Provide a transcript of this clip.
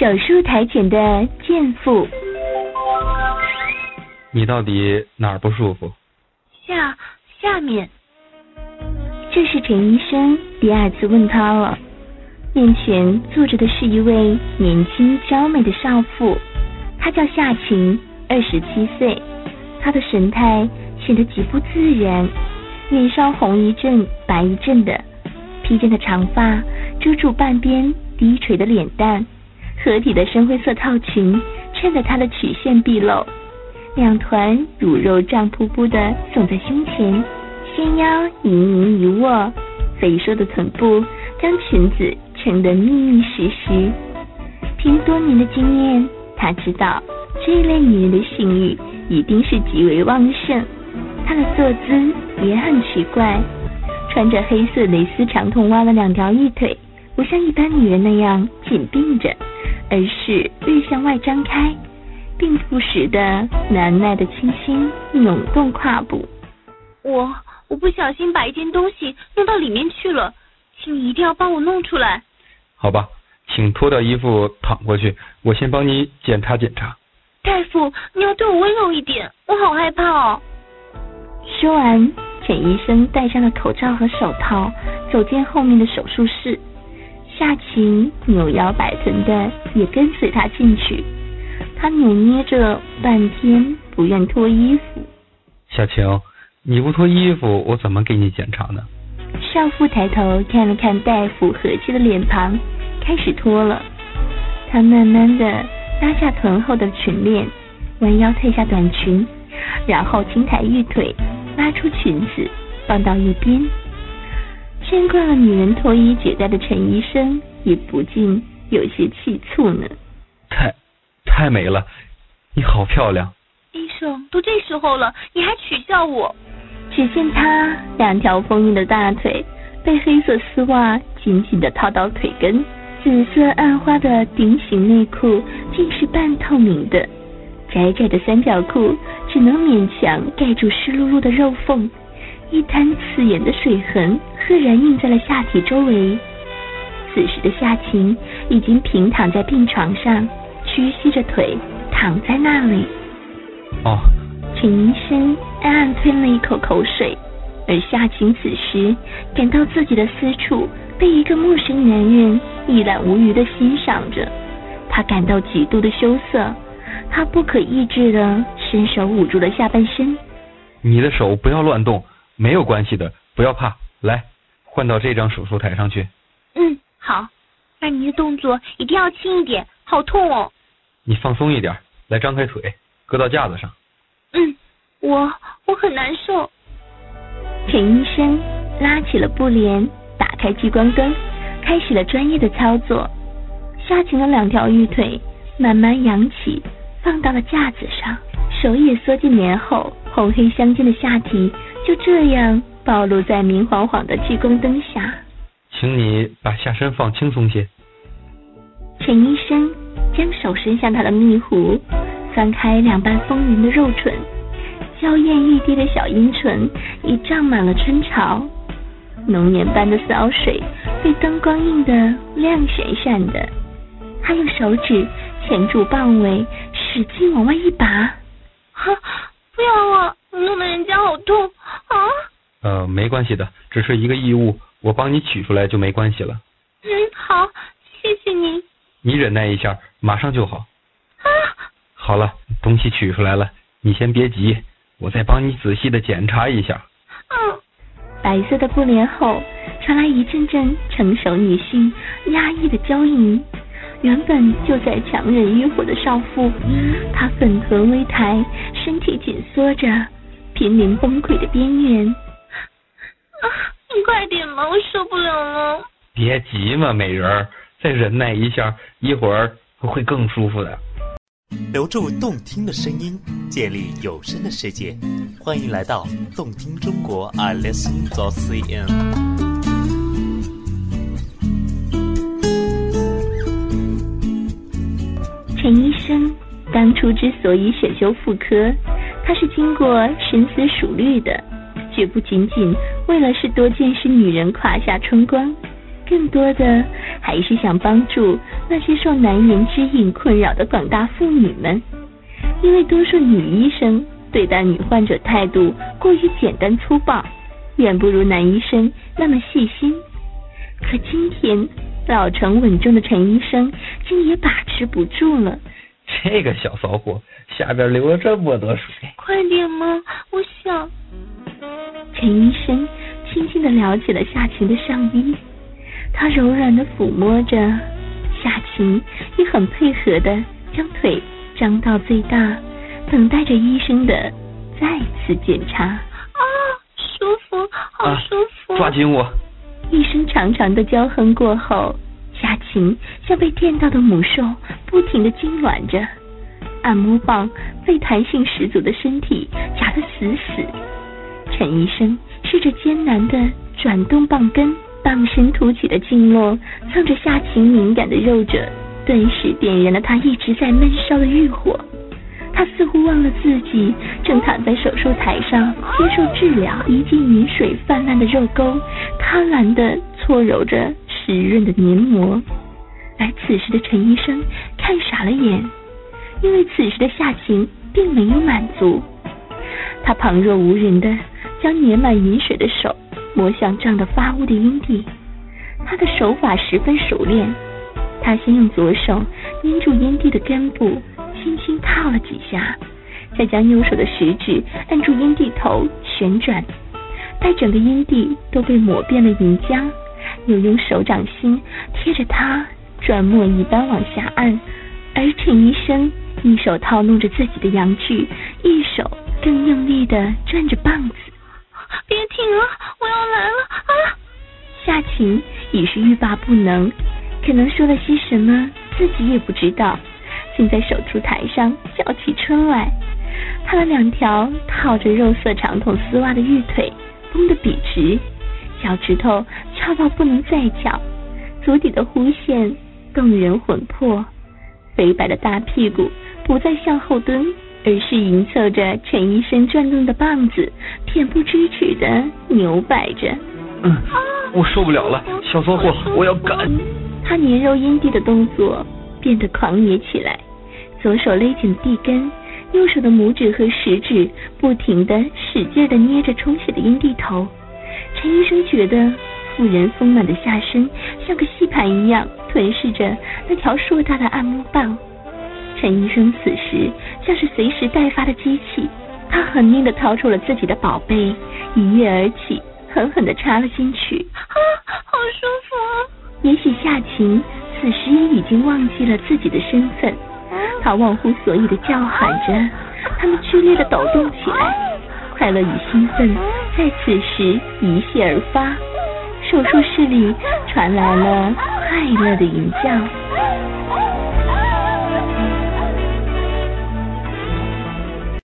手术台前的健妇。你到底哪儿不舒服？下下面。这是陈医生第二次问他了。面前坐着的是一位年轻娇美的少妇，她叫夏晴，二十七岁。她的神态显得极不自然，脸上红一阵白一阵的，披肩的长发遮住半边低垂的脸蛋，合体的深灰色套裙衬得她的曲线毕露。两团乳肉胀扑扑的耸在胸前，纤腰盈盈一握，肥硕的臀部将裙子撑得密密实实。凭多年的经验，他知道这一类女人的性欲一定是极为旺盛。她的坐姿也很奇怪，穿着黑色蕾丝长筒袜的两条玉腿，不像一般女人那样紧并着，而是略向外张开。并不时的难耐的轻轻扭动胯部。我我不小心把一件东西弄到里面去了，请你一定要帮我弄出来。好吧，请脱掉衣服躺过去，我先帮你检查检查。大夫，你要对我温柔一点，我好害怕哦。说完，简医生戴上了口罩和手套，走进后面的手术室。夏晴扭腰摆臀的也跟随他进去。他扭捏着半天，不愿脱衣服。小晴，你不脱衣服，我怎么给你检查呢？少妇抬头看了看大夫和气的脸庞，开始脱了。她慢慢的拉下臀后的裙链，弯腰褪下短裙，然后轻抬玉腿，拉出裙子放到一边。见惯了女人脱衣解带的陈医生，也不禁有些气促呢。太。太美了，你好漂亮！医生，都这时候了，你还取笑我？只见他两条丰盈的大腿被黑色丝袜紧紧的套到腿根，紫色暗花的顶型内裤竟是半透明的，窄窄的三角裤只能勉强盖住湿漉漉的肉缝，一滩刺眼的水痕赫然印在了下体周围。此时的夏晴已经平躺在病床上。屈膝着腿躺在那里。哦。陈医生暗暗吞了一口口水，而夏晴此时感到自己的私处被一个陌生男人一览无余的欣赏着，他感到极度的羞涩，他不可抑制的伸手捂住了下半身。你的手不要乱动，没有关系的，不要怕。来，换到这张手术台上去。嗯，好。那你的动作一定要轻一点。好痛哦！你放松一点，来张开腿，搁到架子上。嗯，我我很难受。陈医生拉起了布帘，打开激光灯，开始了专业的操作。夏晴的两条玉腿慢慢扬起，放到了架子上，手也缩进帘后，红黑相间的下体就这样暴露在明晃晃的聚光灯下。请你把下身放轻松些。陈医生将手伸向他的蜜壶，翻开两瓣丰腴的肉唇，娇艳欲滴的小阴唇已胀满了春潮，浓黏般的骚水被灯光映得亮闪闪的。他用手指钳住棒尾，使劲往外一拔。哈，不要啊！弄得人家好痛啊！呃，没关系的，只是一个异物，我帮你取出来就没关系了。嗯，好，谢谢你。你忍耐一下，马上就好。啊！好了，东西取出来了，你先别急，我再帮你仔细的检查一下。嗯。白色的布帘后传来一阵阵成熟女性压抑的娇吟。原本就在强忍欲火的少妇，她粉臀微抬，身体紧缩着，濒临崩溃的边缘。啊！你快点吧，我受不了了。别急嘛，美人儿。再忍耐一下，一会儿会更舒服的。留住动听的声音，建立有声的世界。欢迎来到动听中国，I listen to CN。陈医生当初之所以选修妇科，他是经过深思熟虑的，绝不仅仅为了是多见识女人胯下春光。更多的还是想帮助那些受难言之隐困扰的广大妇女们，因为多数女医生对待女患者态度过于简单粗暴，远不如男医生那么细心。可今天老成稳重的陈医生竟也把持不住了。这个小骚货下边流了这么多水，快点嘛，我想。陈医生轻轻的撩起了夏晴的上衣，他柔软的抚摸着夏晴，也很配合的将腿张到最大，等待着医生的再次检查。啊，舒服，好舒服！抓紧我！一声长长的娇哼过后，夏晴像被电到的母兽，不停的痉挛着，按摩棒被弹性十足的身体夹得死死。陈医生试着艰难的转动棒根，棒身凸起的经络蹭着夏晴敏感的肉褶，顿时点燃了他一直在闷烧的欲火。他似乎忘了自己正躺在手术台上接受治疗，一进饮水泛滥的肉沟，贪婪的搓揉着湿润的黏膜。而此时的陈医生看傻了眼，因为此时的夏晴并没有满足，他旁若无人的。将粘满银水的手摸向胀得发乌的阴蒂，他的手法十分熟练。他先用左手捏住阴蒂的根部，轻轻套了几下，再将右手的食指按住阴蒂头旋转，待整个阴蒂都被抹遍了银浆，又用手掌心贴着它转磨一般往下按。而陈医生一手套弄着自己的阳具，一手更用力的转着棒子。别停了，我要来了啊！已是欲罢不能，可能说了些什么自己也不知道，竟在手术台上叫起春来。她的两条套着肉色长筒丝袜的玉腿绷得笔直，脚趾头翘到不能再翘，足底的弧线动人魂魄，肥白的大屁股不再向后蹲。而是迎凑着陈医生转动的棒子，恬不知耻的扭摆着。嗯，我受不了了，小骚货，我要干！他粘肉阴蒂的动作变得狂野起来，左手勒紧地根，右手的拇指和食指不停的使劲的捏着充血的阴蒂头。陈医生觉得妇人丰满的下身像个吸盘一样吞噬着那条硕大的按摩棒。陈医生此时像是随时待发的机器，他狠命的掏出了自己的宝贝，一跃而起，狠狠的插了进去。啊，好舒服！也许夏晴此时也已经忘记了自己的身份，她忘乎所以的叫喊着，他们剧烈的抖动起来，快乐与兴奋在此时一泻而发，手术室里传来了快乐的吟叫。